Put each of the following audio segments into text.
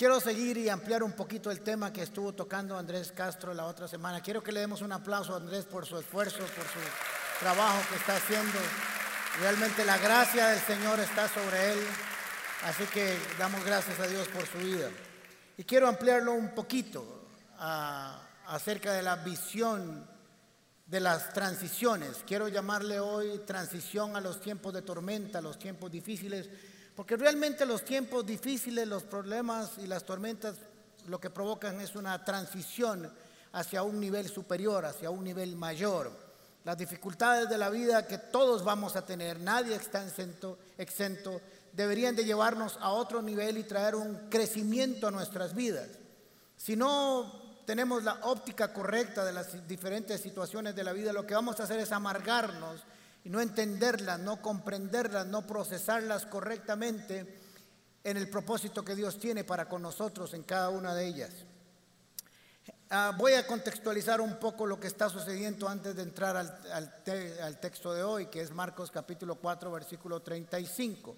Quiero seguir y ampliar un poquito el tema que estuvo tocando Andrés Castro la otra semana. Quiero que le demos un aplauso a Andrés por su esfuerzo, por su trabajo que está haciendo. Realmente la gracia del Señor está sobre él. Así que damos gracias a Dios por su vida. Y quiero ampliarlo un poquito acerca de la visión de las transiciones. Quiero llamarle hoy transición a los tiempos de tormenta, a los tiempos difíciles porque realmente los tiempos difíciles, los problemas y las tormentas lo que provocan es una transición hacia un nivel superior, hacia un nivel mayor. Las dificultades de la vida que todos vamos a tener, nadie está exento, exento, deberían de llevarnos a otro nivel y traer un crecimiento a nuestras vidas. Si no tenemos la óptica correcta de las diferentes situaciones de la vida, lo que vamos a hacer es amargarnos y no entenderlas, no comprenderlas, no procesarlas correctamente en el propósito que Dios tiene para con nosotros en cada una de ellas. Ah, voy a contextualizar un poco lo que está sucediendo antes de entrar al, al, texto de hoy, que es Marcos capítulo 4, versículo 35.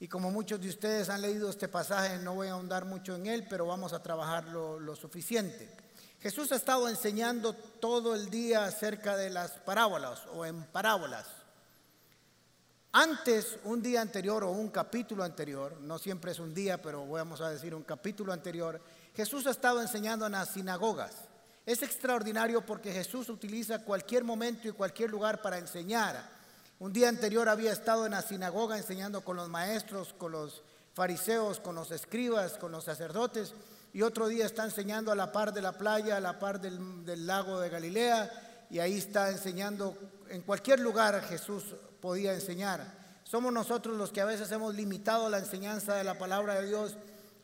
Y como muchos de ustedes han leído este pasaje, no voy a ahondar mucho en él, pero vamos a trabajarlo lo suficiente. Jesús ha estado enseñando todo el día acerca de las parábolas o en parábolas. Antes, un día anterior o un capítulo anterior, no siempre es un día, pero vamos a decir un capítulo anterior, Jesús ha estado enseñando en las sinagogas. Es extraordinario porque Jesús utiliza cualquier momento y cualquier lugar para enseñar. Un día anterior había estado en la sinagoga enseñando con los maestros, con los fariseos, con los escribas, con los sacerdotes y otro día está enseñando a la par de la playa, a la par del, lago de Galilea, y ahí está enseñando, en cualquier lugar Jesús podía enseñar. Somos nosotros los que a veces hemos limitado la enseñanza de la palabra de Dios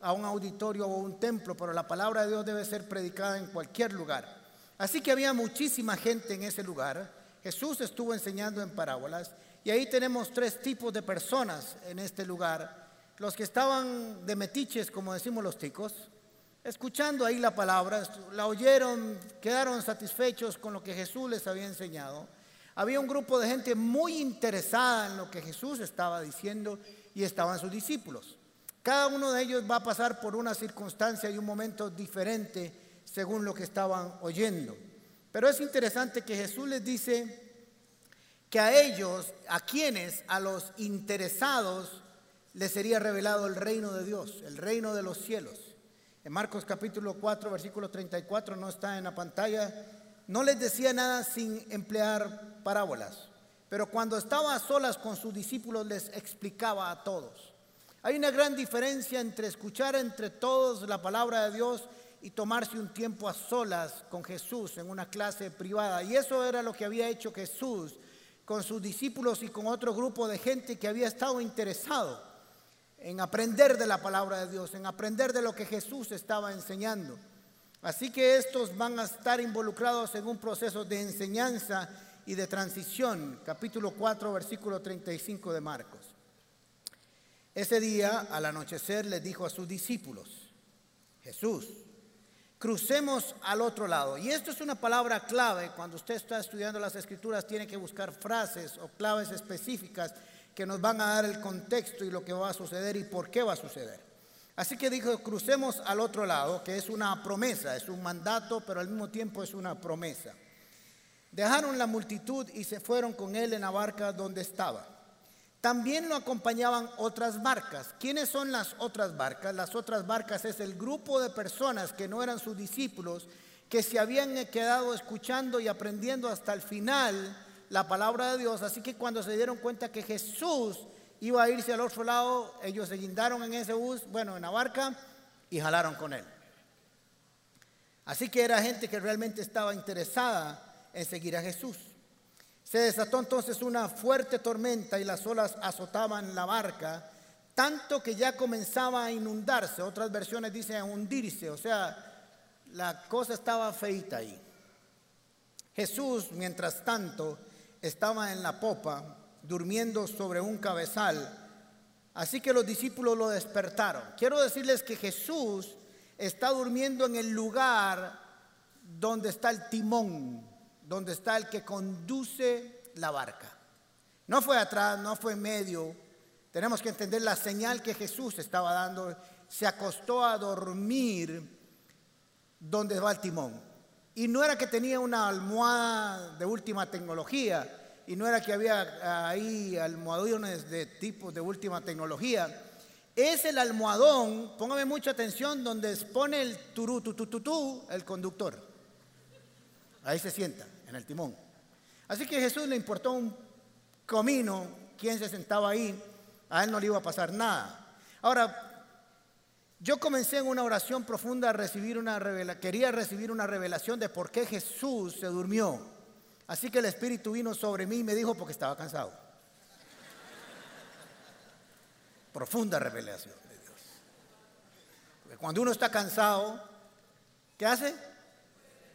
a un auditorio o un templo, pero la palabra de Dios debe ser predicada en cualquier lugar. Así que había muchísima gente en ese lugar. Jesús estuvo enseñando en parábolas y ahí tenemos tres tipos de personas en este lugar. Los que estaban de metiches, como decimos los ticos, escuchando ahí la palabra, la oyeron, quedaron satisfechos con lo que Jesús les había enseñado. Había un grupo de gente muy interesada en lo que Jesús estaba diciendo y estaban sus discípulos. Cada uno de ellos va a pasar por una circunstancia y un momento diferente según lo que estaban oyendo. Pero es interesante que Jesús les dice que a ellos, a quienes, a los interesados, les sería revelado el reino de Dios, el reino de los cielos. En Marcos capítulo 4, versículo 34, no está en la pantalla, no les decía nada sin emplear parábolas, pero cuando estaba a solas con sus discípulos les explicaba a todos. Hay una gran diferencia entre escuchar entre todos la palabra de Dios y tomarse un tiempo a solas con Jesús en una clase privada. Y eso era lo que había hecho Jesús con sus discípulos y con otro grupo de gente que había estado interesado en aprender de la palabra de Dios, en aprender de lo que Jesús estaba enseñando. Así que estos van a estar involucrados en un proceso de enseñanza y de transición. Capítulo 4, versículo 35 de Marcos. Ese día, al anochecer, le dijo a sus discípulos, Jesús, crucemos al otro lado. Y esto es una palabra clave. Cuando usted está estudiando las escrituras, tiene que buscar frases o claves específicas que nos van a dar el contexto y lo que va a suceder y por qué va a suceder. Así que dijo, crucemos al otro lado, que es una promesa, es un mandato, pero al mismo tiempo es una promesa. Dejaron la multitud y se fueron con él en la barca donde estaba. También lo acompañaban otras barcas. ¿Quiénes son las otras barcas? Las otras barcas es el grupo de personas que no eran sus discípulos, que se habían quedado escuchando y aprendiendo hasta el final la palabra de Dios. Así que cuando se dieron cuenta que Jesús iba a irse al otro lado, ellos se guindaron en ese bus, bueno, en la barca, y jalaron con él. Así que era gente que realmente estaba interesada en seguir a Jesús. Se desató entonces una fuerte tormenta y las olas azotaban la barca, tanto que ya comenzaba a inundarse. Otras versiones dicen a hundirse, o sea, la cosa estaba feita ahí. Jesús, mientras tanto, estaba en la popa durmiendo sobre un cabezal. Así que los discípulos lo despertaron. Quiero decirles que Jesús está durmiendo en el lugar donde está el timón, donde está el que conduce la barca. No fue atrás, no fue en medio. Tenemos que entender la señal que Jesús estaba dando. se acostó a dormir donde va el timón. Y no era que tenía una almohada de última tecnología, y no era que había ahí almohadones de tipo de última tecnología. Es el almohadón, póngame mucha atención, donde pone el turú, tu, tu, tu, el conductor. Ahí se sienta, en el timón. Así que a Jesús le importó un comino quién se sentaba ahí, a él no le iba a pasar nada. Ahora, yo comencé en una oración profunda a recibir una revelación, quería recibir una revelación de por qué Jesús se durmió. Así que el Espíritu vino sobre mí y me dijo porque estaba cansado. Profunda revelación de Dios. Cuando uno está cansado, ¿qué hace?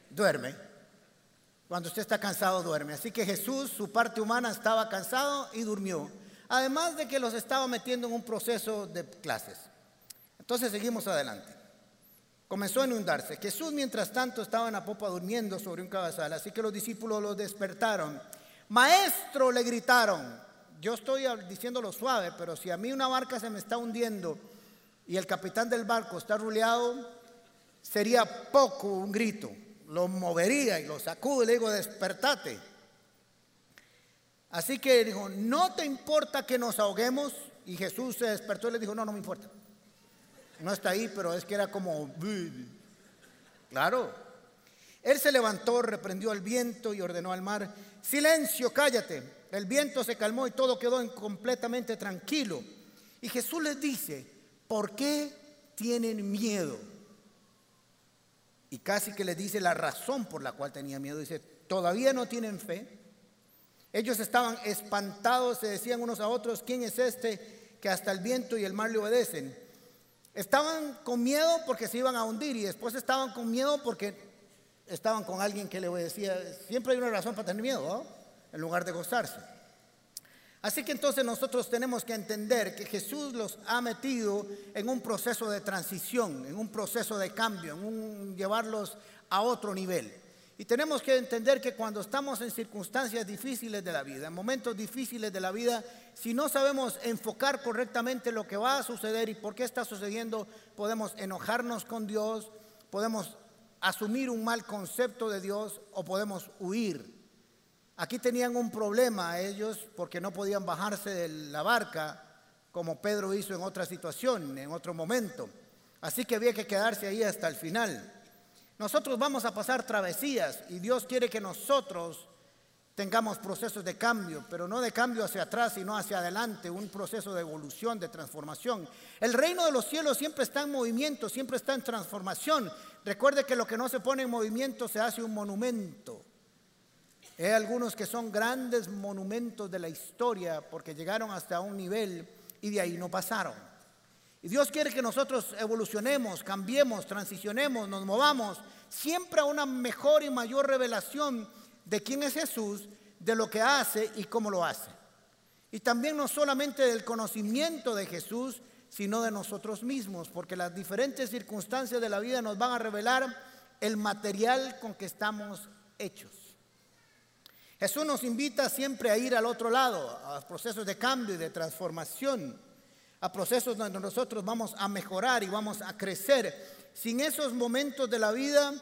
Duerme. Cuando usted está cansado, duerme. Así que Jesús, su parte humana, estaba cansado y durmió. Además de que los estaba metiendo en un proceso de clases. Entonces seguimos adelante. Comenzó a inundarse. Jesús, mientras tanto, estaba en la popa durmiendo sobre un cabezal, así que los discípulos lo despertaron. Maestro, le gritaron. Yo estoy diciéndolo suave, pero si a mí una barca se me está hundiendo y el capitán del barco está ruleado, sería poco un grito. Lo movería y lo sacudo y le digo, despertate. Así que dijo, ¿no te importa que nos ahoguemos? Y Jesús se despertó y le dijo, no, no me importa. No está ahí, pero es que era como... Claro. Él se levantó, reprendió al viento y ordenó al mar, silencio, cállate. El viento se calmó y todo quedó completamente tranquilo. Y Jesús les dice, ¿por qué tienen miedo? Y casi que les dice la razón por la cual tenía miedo. Dice, ¿todavía no tienen fe? Ellos estaban espantados, se decían unos a otros, ¿quién es este que hasta el viento y el mar le obedecen? Estaban con miedo porque se iban a hundir y después estaban con miedo porque estaban con alguien que le decía, siempre hay una razón para tener miedo, en lugar de gozarse. Así que entonces nosotros tenemos que entender que Jesús los ha metido en un proceso de transición, en un proceso de cambio, en un llevarlos a otro nivel. Y tenemos que entender que cuando estamos en circunstancias difíciles de la vida, en momentos difíciles de la vida, si no sabemos enfocar correctamente lo que va a suceder y por qué está sucediendo, podemos enojarnos con Dios, podemos asumir un mal concepto de Dios o podemos huir. Aquí tenían un problema ellos porque no podían bajarse de la barca como Pedro hizo en otra situación, en otro momento. Así que había que quedarse ahí hasta el final. Nosotros vamos a pasar travesías y Dios quiere que nosotros tengamos procesos de cambio, pero no de cambio hacia atrás, sino hacia adelante, un proceso de evolución, de transformación. El reino de los cielos siempre está en movimiento, siempre está en transformación. Recuerde que lo que no se pone en movimiento se hace un monumento. Hay algunos que son grandes monumentos de la historia porque llegaron hasta un nivel y de ahí no pasaron. Y Dios quiere que nosotros evolucionemos, cambiemos, transicionemos, nos movamos siempre a una mejor y mayor revelación de quién es Jesús, de lo que hace y cómo lo hace. Y también no solamente del conocimiento de Jesús, sino de nosotros mismos, porque las diferentes circunstancias de la vida nos van a revelar el material con que estamos hechos. Jesús nos invita siempre a ir al otro lado, a los procesos de cambio y de transformación a procesos donde nosotros vamos a mejorar y vamos a crecer. Sin esos momentos de la vida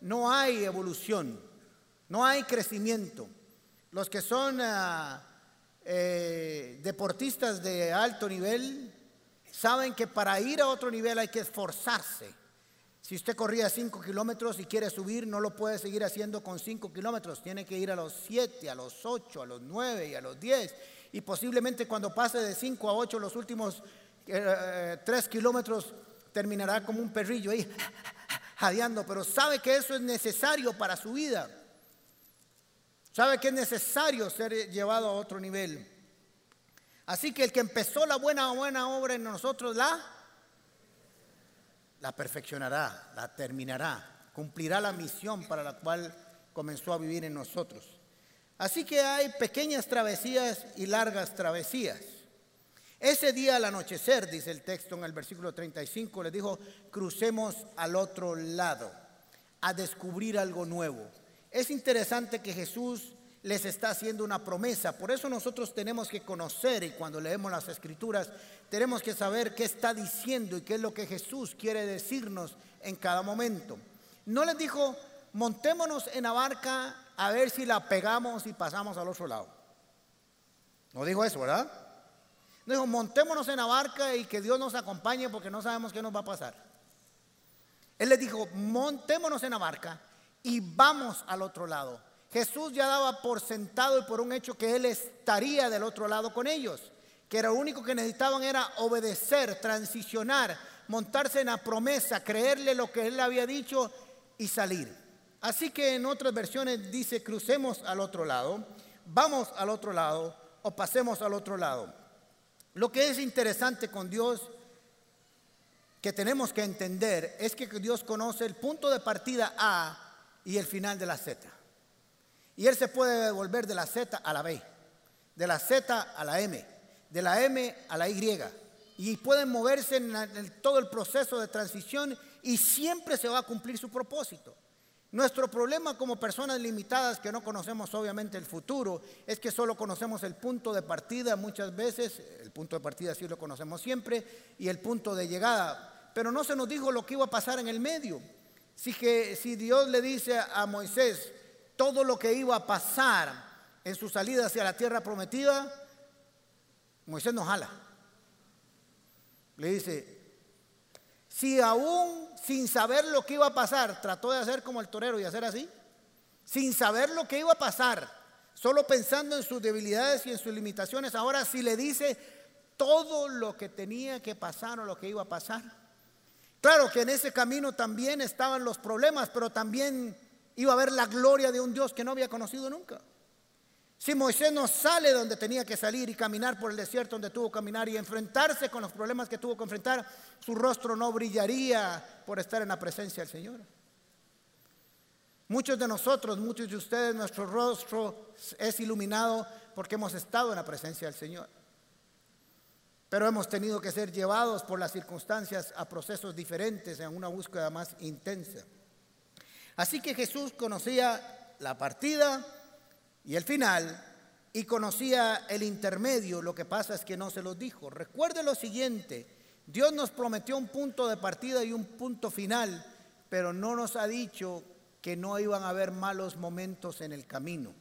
no hay evolución, no hay crecimiento. Los que son ah, eh, deportistas de alto nivel saben que para ir a otro nivel hay que esforzarse. Si usted corría 5 kilómetros y quiere subir, no lo puede seguir haciendo con 5 kilómetros. Tiene que ir a los 7, a los 8, a los 9 y a los 10 y posiblemente cuando pase de 5 a 8 los últimos 3 eh, eh, kilómetros terminará como un perrillo ahí jadeando, pero sabe que eso es necesario para su vida. Sabe que es necesario ser llevado a otro nivel. Así que el que empezó la buena buena obra en nosotros la la perfeccionará, la terminará, cumplirá la misión para la cual comenzó a vivir en nosotros. Así que hay pequeñas travesías y largas travesías. Ese día al anochecer, dice el texto en el versículo 35, le dijo, crucemos al otro lado, a descubrir algo nuevo. Es interesante que Jesús les está haciendo una promesa. Por eso nosotros tenemos que conocer y cuando leemos las escrituras tenemos que saber qué está diciendo y qué es lo que Jesús quiere decirnos en cada momento. No les dijo, montémonos en la barca a ver si la pegamos y pasamos al otro lado. No dijo eso, ¿verdad? Dijo, montémonos en la barca y que Dios nos acompañe porque no sabemos qué nos va a pasar. Él les dijo, montémonos en la barca y vamos al otro lado. Jesús ya daba por sentado y por un hecho que Él estaría del otro lado con ellos, que lo único que necesitaban era obedecer, transicionar, montarse en la promesa, creerle lo que Él había dicho y salir. Así que en otras versiones dice, crucemos al otro lado, vamos al otro lado o pasemos al otro lado. Lo que es interesante con Dios que tenemos que entender es que Dios conoce el punto de partida A y el final de la Z. Y Él se puede devolver de la Z a la B, de la Z a la M, de la M a la Y. Y pueden moverse en, todo el proceso de transición y siempre se va a cumplir su propósito. Nuestro problema como personas limitadas que no conocemos obviamente el futuro es que solo conocemos el punto de partida muchas veces, el punto de partida sí lo conocemos siempre, y el punto de llegada, pero no se nos dijo lo que iba a pasar en el medio. Si, que, si Dios le dice a Moisés todo lo que iba a pasar en su salida hacia la tierra prometida, Moisés no jala. Le dice, si aún sin saber lo que iba a pasar, trató de hacer como el torero y hacer así, sin saber lo que iba a pasar, solo pensando en sus debilidades y en sus limitaciones, ahora sí le dice todo lo que tenía que pasar o lo que iba a pasar. Claro que en ese camino también estaban los problemas, pero también iba a ver la gloria de un Dios que no había conocido nunca. Si Moisés no sale donde tenía que salir y caminar por el desierto donde tuvo que caminar y enfrentarse con los problemas que tuvo que enfrentar, su rostro no brillaría por estar en la presencia del Señor. Muchos de nosotros, muchos de ustedes, nuestro rostro es iluminado porque hemos estado en la presencia del Señor. Pero hemos tenido que ser llevados por las circunstancias a procesos diferentes en una búsqueda más intensa. Así que Jesús conocía la partida, y el final, y conocía el intermedio, lo que pasa es que no se los dijo. Recuerde lo siguiente, Dios nos prometió un punto de partida y un punto final, pero no nos ha dicho que no iban a haber malos momentos en el camino.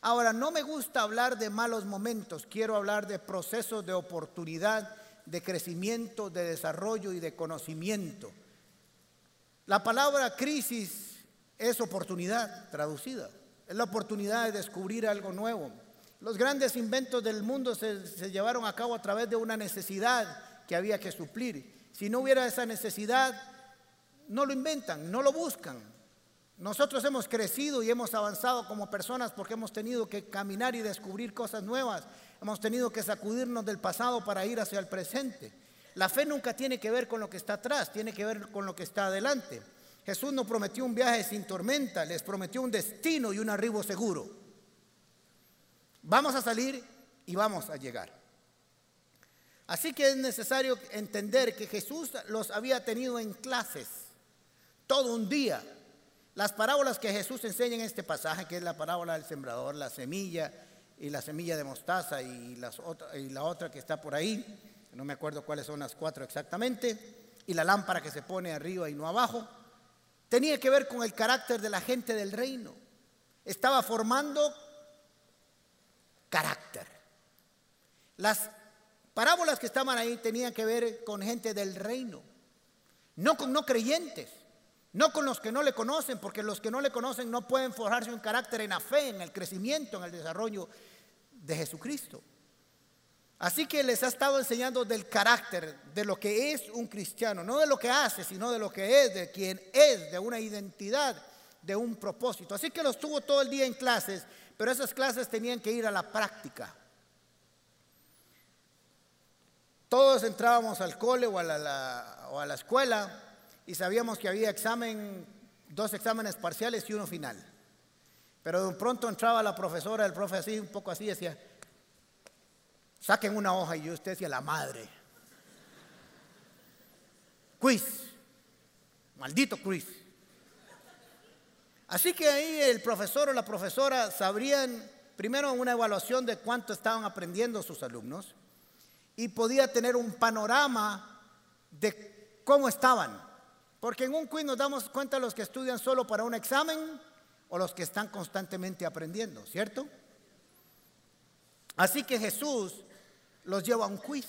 Ahora, no me gusta hablar de malos momentos, quiero hablar de procesos de oportunidad, de crecimiento, de desarrollo y de conocimiento. La palabra crisis es oportunidad traducida. Es la oportunidad de descubrir algo nuevo. Los grandes inventos del mundo se, llevaron a cabo a través de una necesidad que había que suplir. Si no hubiera esa necesidad, no lo inventan, no lo buscan. Nosotros hemos crecido y hemos avanzado como personas porque hemos tenido que caminar y descubrir cosas nuevas. Hemos tenido que sacudirnos del pasado para ir hacia el presente. La fe nunca tiene que ver con lo que está atrás, tiene que ver con lo que está adelante. Jesús no prometió un viaje sin tormenta, les prometió un destino y un arribo seguro. Vamos a salir y vamos a llegar. Así que es necesario entender que Jesús los había tenido en clases todo un día. Las parábolas que Jesús enseña en este pasaje, que es la parábola del sembrador, la semilla y la semilla de mostaza y, y la otra que está por ahí, no me acuerdo cuáles son las cuatro exactamente, y la lámpara que se pone arriba y no abajo tenía que ver con el carácter de la gente del reino. Estaba formando carácter. Las parábolas que estaban ahí tenían que ver con gente del reino, no con no creyentes, no con los que no le conocen, porque los que no le conocen no pueden forjarse un carácter en la fe, en el crecimiento, en el desarrollo de Jesucristo. Así que les ha estado enseñando del carácter, de lo que es un cristiano, no de lo que hace, sino de lo que es, de quien es, de una identidad, de un propósito. Así que los tuvo todo el día en clases, pero esas clases tenían que ir a la práctica. Todos entrábamos al cole o a la, o a la escuela y sabíamos que había examen, dos exámenes parciales y uno final. Pero de pronto entraba la profesora, el profe así, un poco así, decía, Saquen una hoja y yo usted decía la madre. Quiz. Maldito quiz. Así que ahí el profesor o la profesora sabrían primero una evaluación de cuánto estaban aprendiendo sus alumnos y podía tener un panorama de cómo estaban. Porque en un quiz nos damos cuenta los que estudian solo para un examen o los que están constantemente aprendiendo, ¿cierto? Así que Jesús los lleva a un quiz.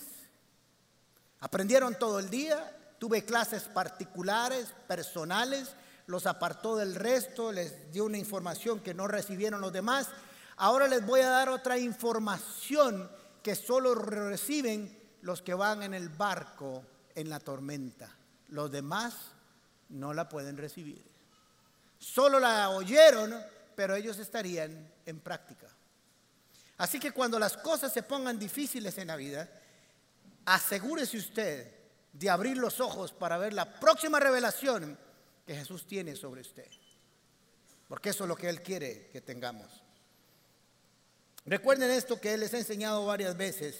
Aprendieron todo el día, tuve clases particulares, personales, los apartó del resto, les dio una información que no recibieron los demás. Ahora les voy a dar otra información que solo reciben los que van en el barco en la tormenta. Los demás no la pueden recibir. Solo la oyeron, pero ellos estarían en práctica. Así que cuando las cosas se pongan difíciles en la vida, asegúrese usted de abrir los ojos para ver la próxima revelación que Jesús tiene sobre usted. Porque eso es lo que Él quiere que tengamos. Recuerden esto que Él les ha enseñado varias veces.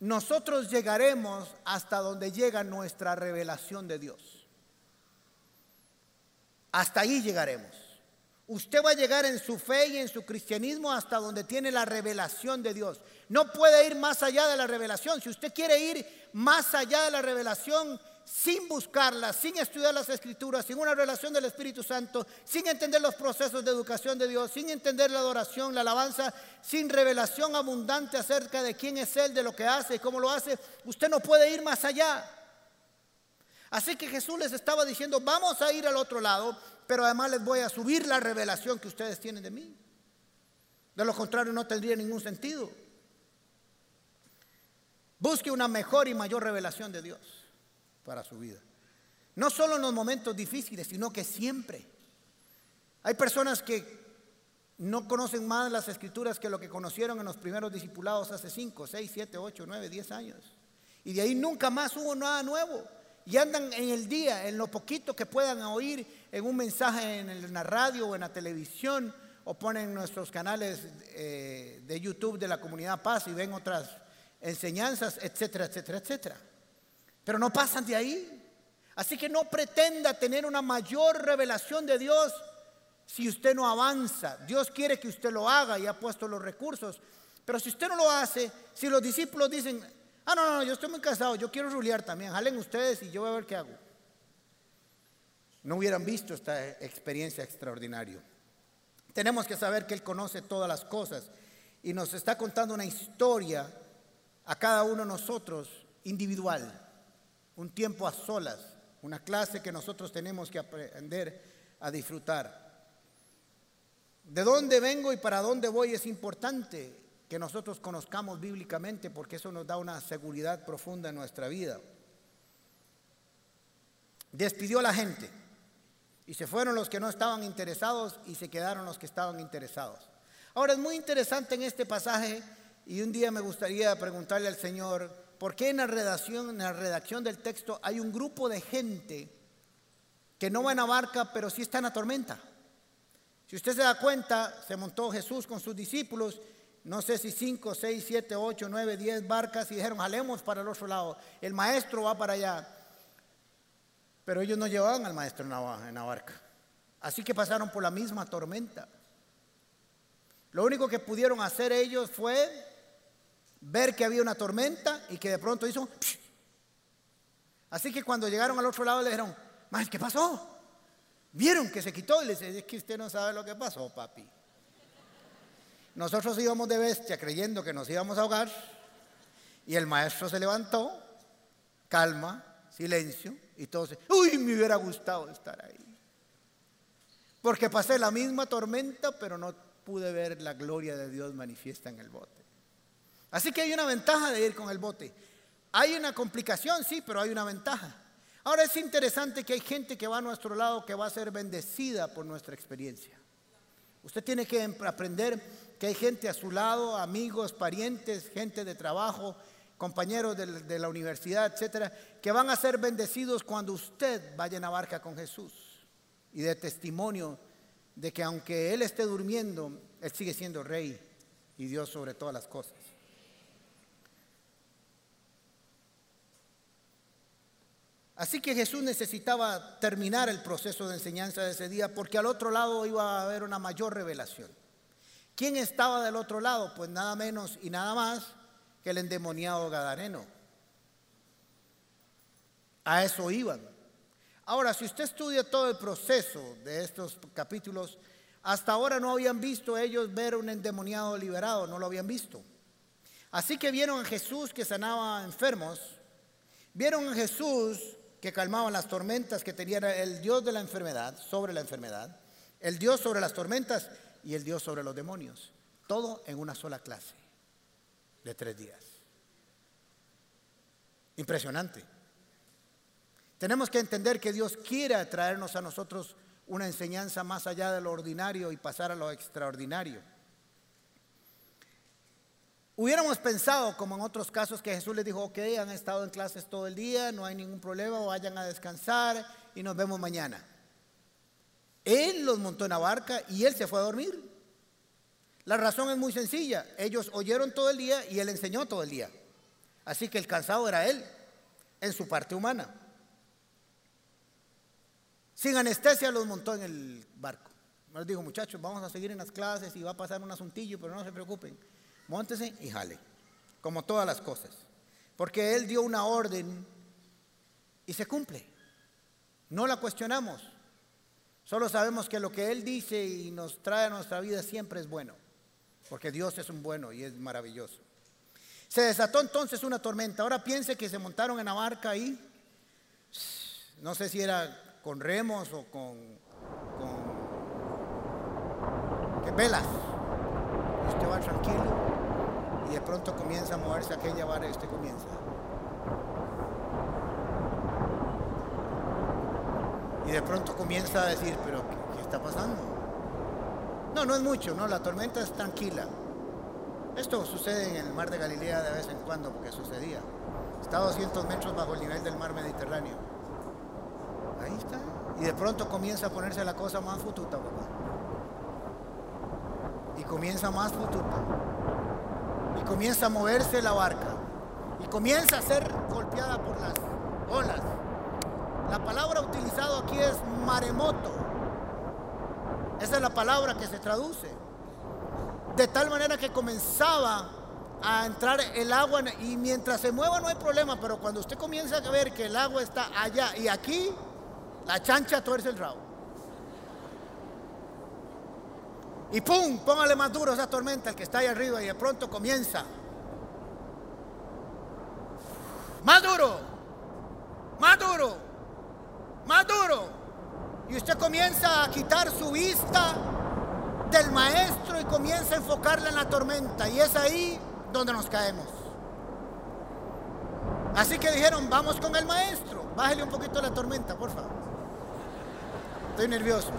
Nosotros llegaremos hasta donde llega nuestra revelación de Dios. Hasta ahí llegaremos. Usted va a llegar en su fe y en su cristianismo hasta donde tiene la revelación de Dios. No puede ir más allá de la revelación. Si usted quiere ir más allá de la revelación, sin buscarla, sin estudiar las escrituras, sin una relación del Espíritu Santo, sin entender los procesos de educación de Dios, sin entender la adoración, la alabanza, sin revelación abundante acerca de quién es Él, de lo que hace y cómo lo hace, usted no puede ir más allá. Así que Jesús les estaba diciendo, vamos a ir al otro lado, pero además les voy a subir la revelación que ustedes tienen de mí. De lo contrario no tendría ningún sentido. Busque una mejor y mayor revelación de Dios para su vida. No solo en los momentos difíciles, sino que siempre. Hay personas que no conocen más las escrituras que lo que conocieron en los primeros discipulados hace 5, 6, 7, 8, 9, 10 años. Y de ahí nunca más hubo nada nuevo. Y andan en el día, en lo poquito que puedan oír en un mensaje en la radio o en la televisión, o ponen nuestros canales eh, de YouTube de la comunidad Paz y ven otras enseñanzas, etcétera, etcétera, etcétera. Pero no pasan de ahí. Así que no pretenda tener una mayor revelación de Dios si usted no avanza. Dios quiere que usted lo haga y ha puesto los recursos. Pero si usted no lo hace, si los discípulos dicen, ah, no, no, yo estoy muy cansado, yo quiero rulear también, jalen ustedes y yo voy a ver qué hago. No hubieran visto esta experiencia extraordinaria. Tenemos que saber que Él conoce todas las cosas y nos está contando una historia a cada uno de nosotros individual un tiempo a solas, una clase que nosotros tenemos que aprender a disfrutar. De dónde vengo y para dónde voy es importante que nosotros conozcamos bíblicamente porque eso nos da una seguridad profunda en nuestra vida. Despidió a la gente y se fueron los que no estaban interesados y se quedaron los que estaban interesados. Ahora es muy interesante en este pasaje y un día me gustaría preguntarle al Señor, ¿Por qué en la redacción, en la redacción del texto hay un grupo de gente que no va en la barca, pero sí está en la tormenta? Si usted se da cuenta, se montó Jesús con sus discípulos, no sé si 5, 6, 7, 8, 9, 10 barcas y dijeron, jalemos para el otro lado, el maestro va para allá. Pero ellos no llevaban al maestro en la, barca. Así que pasaron por la misma tormenta. Lo único que pudieron hacer ellos fue ver que había una tormenta y que de pronto hizo... Así que cuando llegaron al otro lado le dijeron, ¿qué pasó? Vieron que se quitó y le dice, es que usted no sabe lo que pasó, papi. Nosotros íbamos de bestia creyendo que nos íbamos a ahogar y el maestro se levantó, calma, silencio, y todos, uy, me hubiera gustado estar ahí. Porque pasé la misma tormenta, pero no pude ver la gloria de Dios manifiesta en el bote. Así que hay una ventaja de ir con el bote. Hay una complicación, sí, pero hay una ventaja. Ahora es interesante que hay gente que va a nuestro lado que va a ser bendecida por nuestra experiencia. Usted tiene que aprender que hay gente a su lado, amigos, parientes, gente de trabajo, compañeros de, la universidad, etcétera, que van a ser bendecidos cuando usted vaya en la barca con Jesús y de testimonio de que aunque Él esté durmiendo, Él sigue siendo rey y Dios sobre todas las cosas. Así que Jesús necesitaba terminar el proceso de enseñanza de ese día porque al otro lado iba a haber una mayor revelación. ¿Quién estaba del otro lado? Pues nada menos y nada más que el endemoniado Gadareno. A eso iban. Ahora, si usted estudia todo el proceso de estos capítulos, hasta ahora no habían visto ellos ver un endemoniado liberado, no lo habían visto. Así que vieron a Jesús que sanaba enfermos, vieron a Jesús que calmaba las tormentas, que tenía el Dios de la enfermedad, sobre la enfermedad, el Dios sobre las tormentas y el Dios sobre los demonios. Todo en una sola clase de tres días. Impresionante. Tenemos que entender que Dios quiere traernos a nosotros una enseñanza más allá de lo ordinario y pasar a lo extraordinario. Hubiéramos pensado, como en otros casos, que Jesús les dijo, ok, han estado en clases todo el día, no hay ningún problema, vayan a descansar y nos vemos mañana. Él los montó en la barca y él se fue a dormir. La razón es muy sencilla, ellos oyeron todo el día y él enseñó todo el día. Así que el cansado era él, en su parte humana. Sin anestesia los montó en el barco. Les dijo, muchachos, vamos a seguir en las clases y va a pasar un asuntillo, pero no se preocupen. Móntese y jale, como todas las cosas. Porque Él dio una orden y se cumple. No la cuestionamos. Solo sabemos que lo que Él dice y nos trae a nuestra vida siempre es bueno. Porque Dios es un bueno y es maravilloso. Se desató entonces una tormenta. Ahora piense que se montaron en la barca ahí. No sé si era con remos o con, con que velas. usted va tranquilo y de pronto comienza a moverse aquella vara y usted comienza. Y de pronto comienza a decir, pero ¿qué, está pasando? No, no es mucho, no, la tormenta es tranquila. Esto sucede en el mar de Galilea de vez en cuando, porque sucedía. Está a 200 metros bajo el nivel del mar Mediterráneo. Ahí está. Y de pronto comienza a ponerse la cosa más fututa, papá. Y comienza más fututa. Y comienza a moverse la barca. Y comienza a ser golpeada por las olas. La palabra utilizada es maremoto. Esa es la palabra que se traduce. De tal manera que comenzaba a entrar el agua y mientras se mueva no hay problema, pero cuando usted comienza a ver que el agua está allá y aquí, la chancha tuerce el rabo. Y ¡pum! Póngale más duro esa tormenta, el que está ahí arriba, y de pronto comienza. Más duro, más duro, más duro. Y usted comienza a quitar su vista del maestro y comienza a enfocarla en la tormenta. Y es ahí donde nos caemos. Así que dijeron, vamos con el maestro. Bájale un poquito la tormenta, por favor. Estoy nervioso.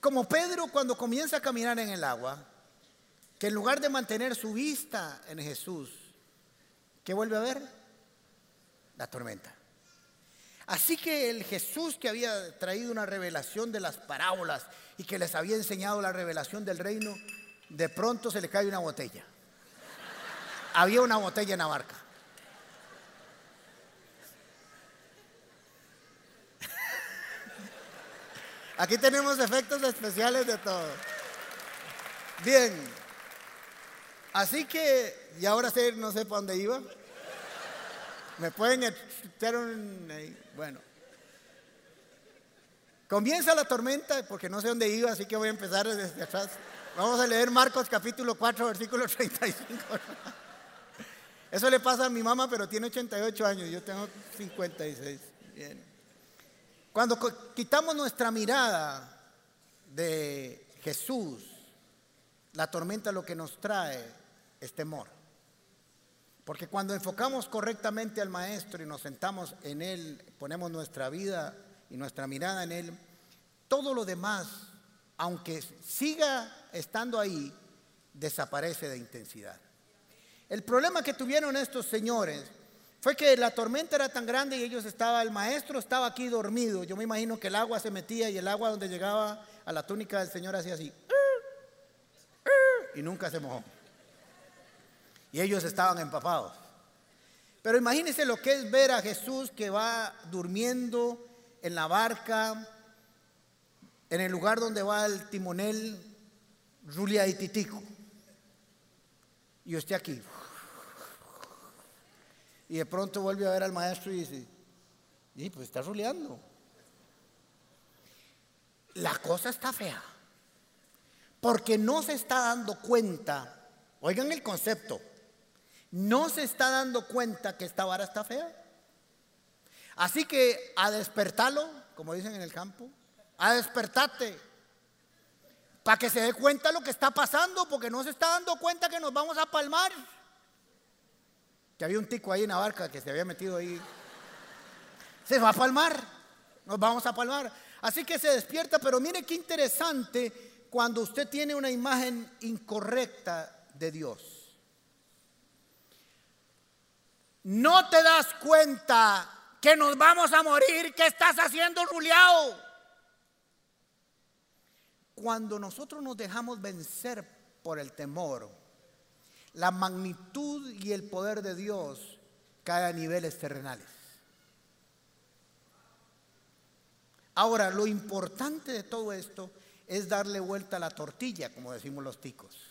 Como Pedro cuando comienza a caminar en el agua, que en lugar de mantener su vista en Jesús, ¿qué vuelve a ver? La tormenta. Así que el Jesús que había traído una revelación de las parábolas y que les había enseñado la revelación del reino, de pronto se le cae una botella había una botella en la barca. Aquí tenemos efectos especiales de todo. Bien. Así que, y ahora sé, no sé para dónde iba. Me pueden echar un. Bueno. Comienza la tormenta, porque no sé dónde iba, así que voy a empezar desde atrás. Vamos a leer Marcos capítulo 4, versículo 35. Eso le pasa a mi mamá, pero tiene 88 años, yo tengo 56. Bien. Cuando quitamos nuestra mirada de Jesús, la tormenta lo que nos trae es temor. Porque cuando enfocamos correctamente al Maestro y nos sentamos en Él, ponemos nuestra vida y nuestra mirada en Él, todo lo demás, aunque siga estando ahí, desaparece de intensidad. El problema que tuvieron estos señores fue que la tormenta era tan grande y ellos estaban, el maestro estaba aquí dormido. Yo me imagino que el agua se metía y el agua donde llegaba a la túnica del Señor hacía así. y nunca se mojó. Y ellos estaban empapados. Pero imagínense lo que es ver a Jesús que va durmiendo en la barca, en el lugar donde va el timonel, Julia y Titico. Y usted aquí. Y de pronto vuelve a ver al maestro y dice, y pues está ruleando. La cosa está fea. Porque no se está dando cuenta, oigan el concepto, no se está dando cuenta que esta vara está fea. Así que a despertarlo, como dicen en el campo, a despertarte, para que se dé cuenta lo que está pasando, porque no se está dando cuenta que nos vamos a palmar. Que había un tico ahí en la barca que se había metido ahí. Se va a palmar, nos vamos a palmar. Así que se despierta, pero mire qué interesante cuando usted tiene una imagen incorrecta de Dios. No te das cuenta que nos vamos a morir, que estás haciendo ruleado. Cuando nosotros nos dejamos vencer por el temor, la magnitud y el poder de Dios cae a niveles terrenales. Ahora, lo importante de todo esto es darle vuelta a la tortilla, como decimos los ticos.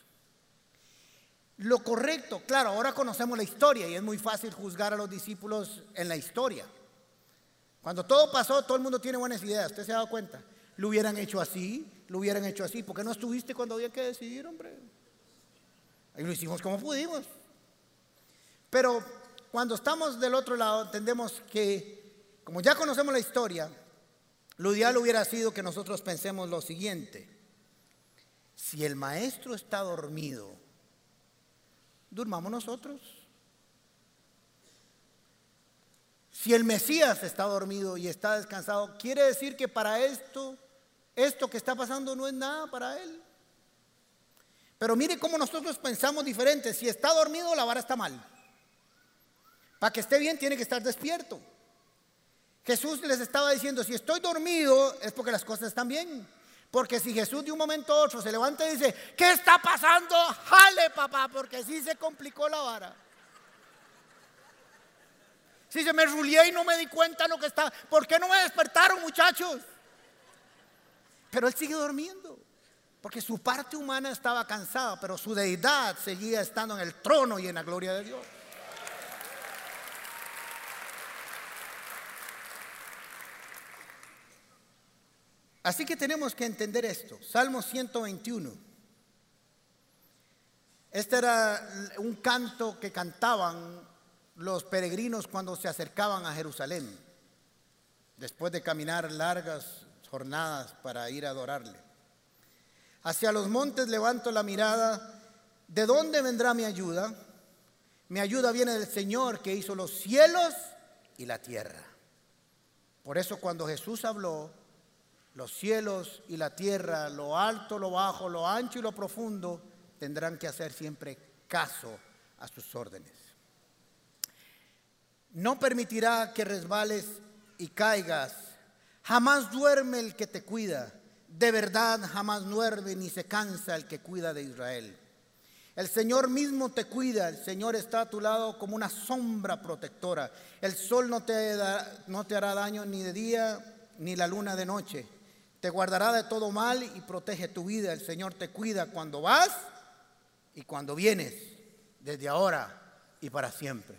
Lo correcto, claro, ahora conocemos la historia y es muy fácil juzgar a los discípulos en la historia. Cuando todo pasó, todo el mundo tiene buenas ideas, ¿usted se ha dado cuenta? Lo hubieran hecho así, lo hubieran hecho así. ¿Por qué no estuviste cuando había que decidir, hombre? Y lo hicimos como pudimos. Pero cuando estamos del otro lado, entendemos que, como ya conocemos la historia, lo ideal hubiera sido que nosotros pensemos lo siguiente. Si el maestro está dormido, durmamos nosotros. Si el Mesías está dormido y está descansado, quiere decir que para esto, esto que está pasando no es nada para él. Pero mire cómo nosotros pensamos diferente. Si está dormido, la vara está mal. Para que esté bien, tiene que estar despierto. Jesús les estaba diciendo, si estoy dormido es porque las cosas están bien. Porque si Jesús de un momento a otro se levanta y dice, ¿qué está pasando? Jale, papá, porque sí se complicó la vara. Si se me rulié y no me di cuenta lo que está, ¿por qué no me despertaron, muchachos? Pero él sigue durmiendo, porque su parte humana estaba cansada, pero su deidad seguía estando en el trono y en la gloria de Dios. Así que tenemos que entender esto. Salmo 121. Este era un canto que cantaban los peregrinos cuando se acercaban a Jerusalén, después de caminar largas jornadas para ir a adorarle. Hacia los montes levanto la mirada. ¿De dónde vendrá mi ayuda? Mi ayuda viene del Señor que hizo los cielos y la tierra. Por eso cuando Jesús habló, los cielos y la tierra, lo alto, lo bajo, lo ancho y lo profundo, tendrán que hacer siempre caso a sus órdenes. No permitirá que resbales y caigas. Jamás duerme el que te cuida. De verdad jamás duerme ni se cansa el que cuida de Israel. El Señor mismo te cuida, el Señor está a tu lado como una sombra protectora. El sol no te, no te hará daño ni de día ni la luna de noche. Te guardará de todo mal y protege tu vida. El Señor te cuida cuando vas y cuando vienes, desde ahora y para siempre.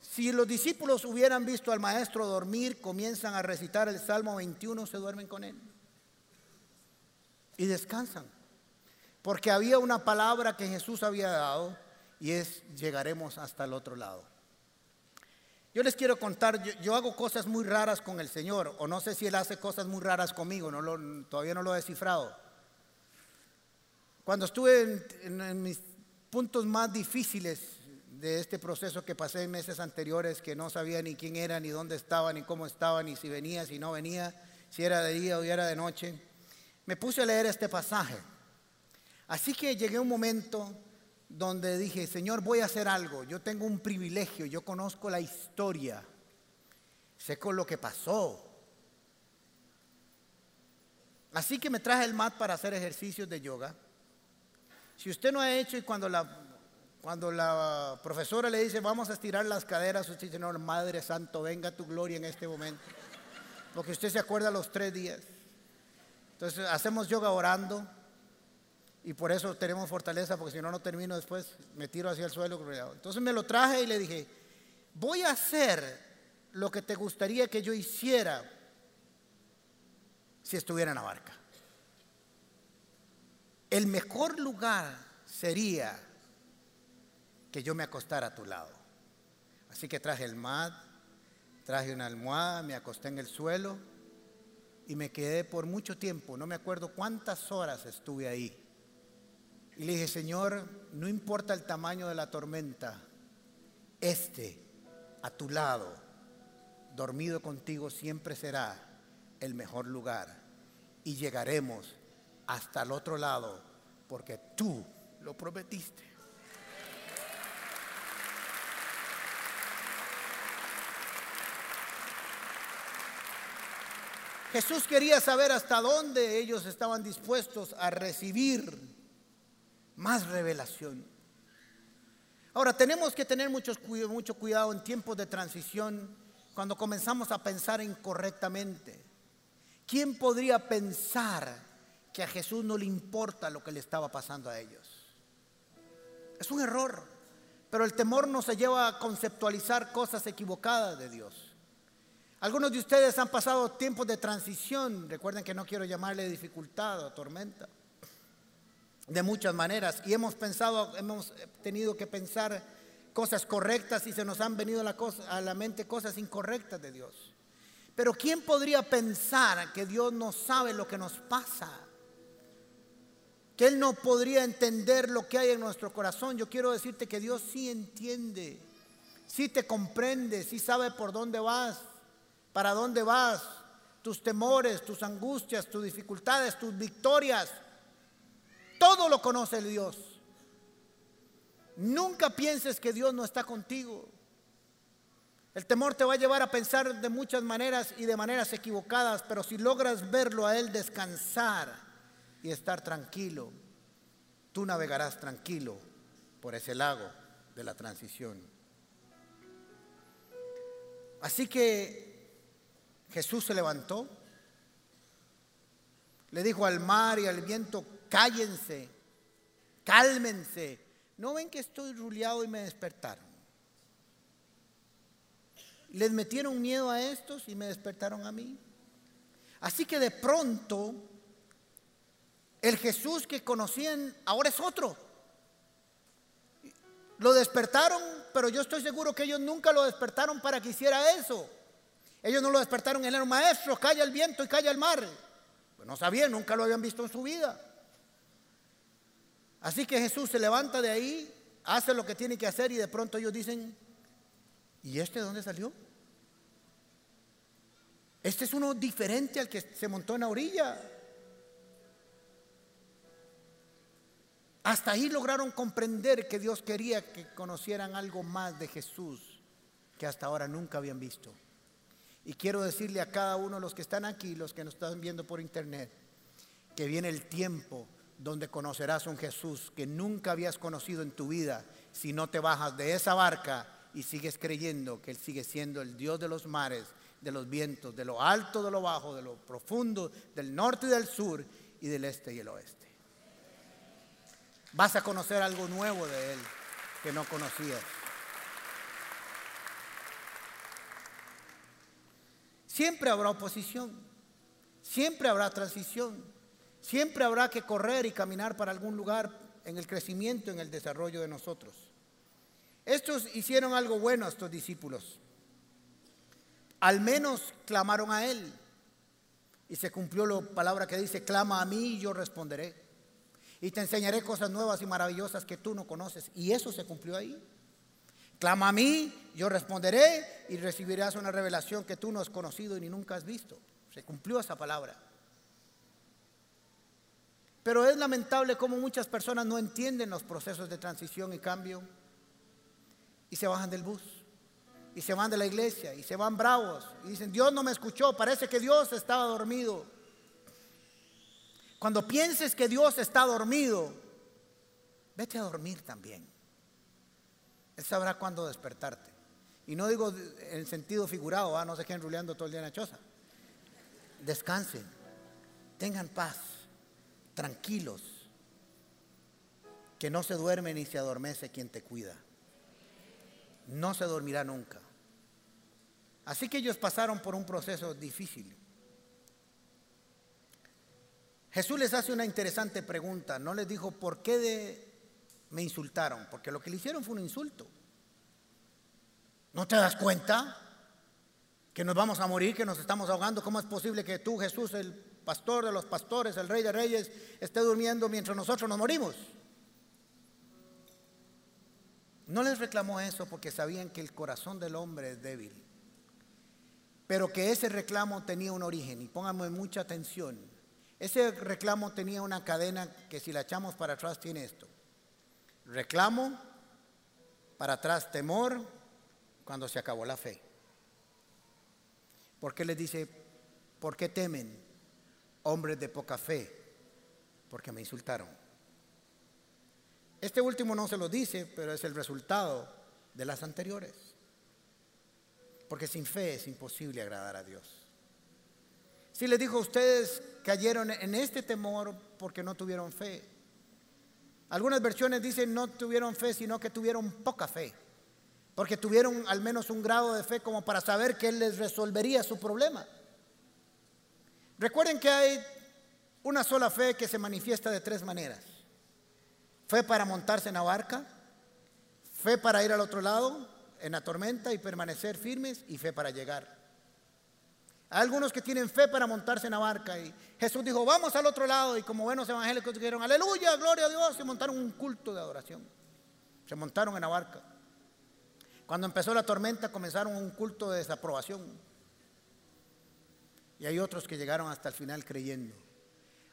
Si los discípulos hubieran visto al maestro dormir, comienzan a recitar el Salmo 21, se duermen con él. Y descansan. Porque había una palabra que Jesús había dado y es llegaremos hasta el otro lado. Yo les quiero contar, yo, hago cosas muy raras con el Señor, o no sé si Él hace cosas muy raras conmigo, no todavía no lo he descifrado. Cuando estuve en, mis puntos más difíciles de este proceso que pasé en meses anteriores, que no sabía ni quién era, ni dónde estaba, ni cómo estaba, ni si venía, si no venía, si era de día o era de noche, me puse a leer este pasaje. Así que llegué a un momento donde dije, Señor, voy a hacer algo. Yo tengo un privilegio, yo conozco la historia, sé con lo que pasó. Así que me traje el mat para hacer ejercicios de yoga. Si usted no ha hecho y cuando la, cuando la profesora le dice vamos a estirar las caderas, usted dice, no, Madre Santo, venga tu gloria en este momento. Porque usted se acuerda los tres días. Entonces hacemos yoga orando y por eso tenemos fortaleza, porque si no, no termino después, me tiro hacia el suelo. Entonces me lo traje y le dije, voy a hacer lo que te gustaría que yo hiciera si estuviera en la barca. El mejor lugar sería que yo me acostara a tu lado. Así que traje el mat, traje una almohada, me acosté en el suelo y me quedé por mucho tiempo, no me acuerdo cuántas horas estuve ahí. Y le dije, Señor, no importa el tamaño de la tormenta, este a tu lado, dormido contigo, siempre será el mejor lugar. Y llegaremos hasta el otro lado, porque tú lo prometiste. Jesús quería saber hasta dónde ellos estaban dispuestos a recibir más revelación. Ahora, tenemos que tener mucho, mucho cuidado en tiempos de transición cuando comenzamos a pensar incorrectamente. ¿Quién podría pensar que a Jesús no le importa lo que le estaba pasando a ellos? Es un error, pero el temor nos lleva a conceptualizar cosas equivocadas de Dios. Algunos de ustedes han pasado tiempos de transición, recuerden que no quiero llamarle dificultad o tormenta, de muchas maneras, y hemos pensado, hemos tenido que pensar cosas correctas y se nos han venido a la, a la mente cosas incorrectas de Dios. Pero ¿quién podría pensar que Dios no sabe lo que nos pasa? Que Él no podría entender lo que hay en nuestro corazón. Yo quiero decirte que Dios sí entiende, sí te comprende, sí sabe por dónde vas para dónde vas, tus temores, tus angustias, tus dificultades, tus victorias. Todo lo conoce el Dios. Nunca pienses que Dios no está contigo. El temor te va a llevar a pensar de muchas maneras y de maneras equivocadas, pero si logras verlo a Él descansar y estar tranquilo, tú navegarás tranquilo por ese lago de la transición. Así que Jesús se levantó, le dijo al mar y al viento, cállense, cálmense. ¿No ven que estoy ruleado y me despertaron? Les metieron miedo a estos y me despertaron a mí. Así que de pronto, el Jesús que conocían ahora es otro. Lo despertaron, pero yo estoy seguro que ellos nunca lo despertaron para que hiciera eso. Ellos no lo despertaron en el maestro, calla el viento y calla el mar. Pues no sabían, nunca lo habían visto en su vida. Así que Jesús se levanta de ahí, hace lo que tiene que hacer y de pronto ellos dicen, ¿y este de dónde salió? Este es uno diferente al que se montó en la orilla. Hasta ahí lograron comprender que Dios quería que conocieran algo más de Jesús que hasta ahora nunca habían visto. Y quiero decirle a cada uno de los que están aquí, los que nos están viendo por internet, que viene el tiempo donde conocerás un Jesús que nunca habías conocido en tu vida si no te bajas de esa barca y sigues creyendo que Él sigue siendo el Dios de los mares, de los vientos, de lo alto, de lo bajo, de lo profundo, del norte y del sur y del este y el oeste. Vas a conocer algo nuevo de Él que no conocías. Siempre habrá oposición, siempre habrá transición, siempre habrá que correr y caminar para algún lugar en el crecimiento, en el desarrollo de nosotros. Estos hicieron algo bueno, estos discípulos. Al menos clamaron a Él. Y se cumplió la palabra que dice, clama a mí y yo responderé. Y te enseñaré cosas nuevas y maravillosas que tú no conoces. Y eso se cumplió ahí. Clama a mí, yo responderé y recibirás una revelación que tú no has conocido ni nunca has visto. Se cumplió esa palabra. Pero es lamentable cómo muchas personas no entienden los procesos de transición y cambio y se bajan del bus y se van de la iglesia y se van bravos y dicen, Dios no me escuchó, parece que Dios estaba dormido. Cuando pienses que Dios está dormido, vete a dormir también. Él sabrá cuándo despertarte. Y no digo en sentido figurado, ah, no se queden ruleando todo el día en la choza. Descansen, tengan paz, tranquilos, que no se duerme ni se adormece quien te cuida. No se dormirá nunca. Así que ellos pasaron por un proceso difícil. Jesús les hace una interesante pregunta. No les dijo, ¿por qué me insultaron? Porque lo que le hicieron fue un insulto. ¿No te das cuenta que nos vamos a morir, que nos estamos ahogando? ¿Cómo es posible que tú, Jesús, el pastor de los pastores, el rey de reyes, esté durmiendo mientras nosotros nos morimos? No les reclamó eso porque sabían que el corazón del hombre es débil, pero que ese reclamo tenía un origen. Y pónganme mucha atención. Ese reclamo tenía una cadena que si la echamos para atrás tiene esto. Reclamo, para atrás temor, cuando se acabó la fe. ¿Por qué les dice, por qué temen hombres de poca fe? Porque me insultaron. Este último no se lo dice, pero es el resultado de las anteriores. Porque sin fe es imposible agradar a Dios. Si les dijo, ustedes cayeron en este temor porque no tuvieron fe. Algunas versiones dicen no tuvieron fe, sino que tuvieron poca fe. Porque tuvieron al menos un grado de fe como para saber que Él les resolvería su problema. Recuerden que hay una sola fe que se manifiesta de tres maneras. Fe para montarse en la barca, fe para ir al otro lado en la tormenta y permanecer firmes y fe para llegar. Hay algunos que tienen fe para montarse en la barca y Jesús dijo, vamos al otro lado y como buenos evangélicos dijeron, aleluya, gloria a Dios, se montaron un culto de adoración. Se montaron en la barca. Cuando empezó la tormenta comenzaron un culto de desaprobación. Y hay otros que llegaron hasta el final creyendo.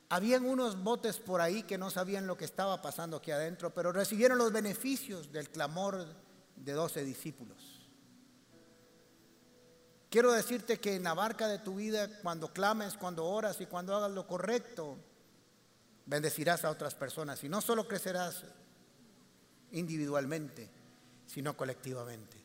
Habían unos botes por ahí que no sabían lo que estaba pasando aquí adentro, pero recibieron los beneficios del clamor de doce discípulos. Quiero decirte que en la barca de tu vida, cuando clames, cuando oras y cuando hagas lo correcto, bendecirás a otras personas. Y no solo crecerás individualmente, sino colectivamente.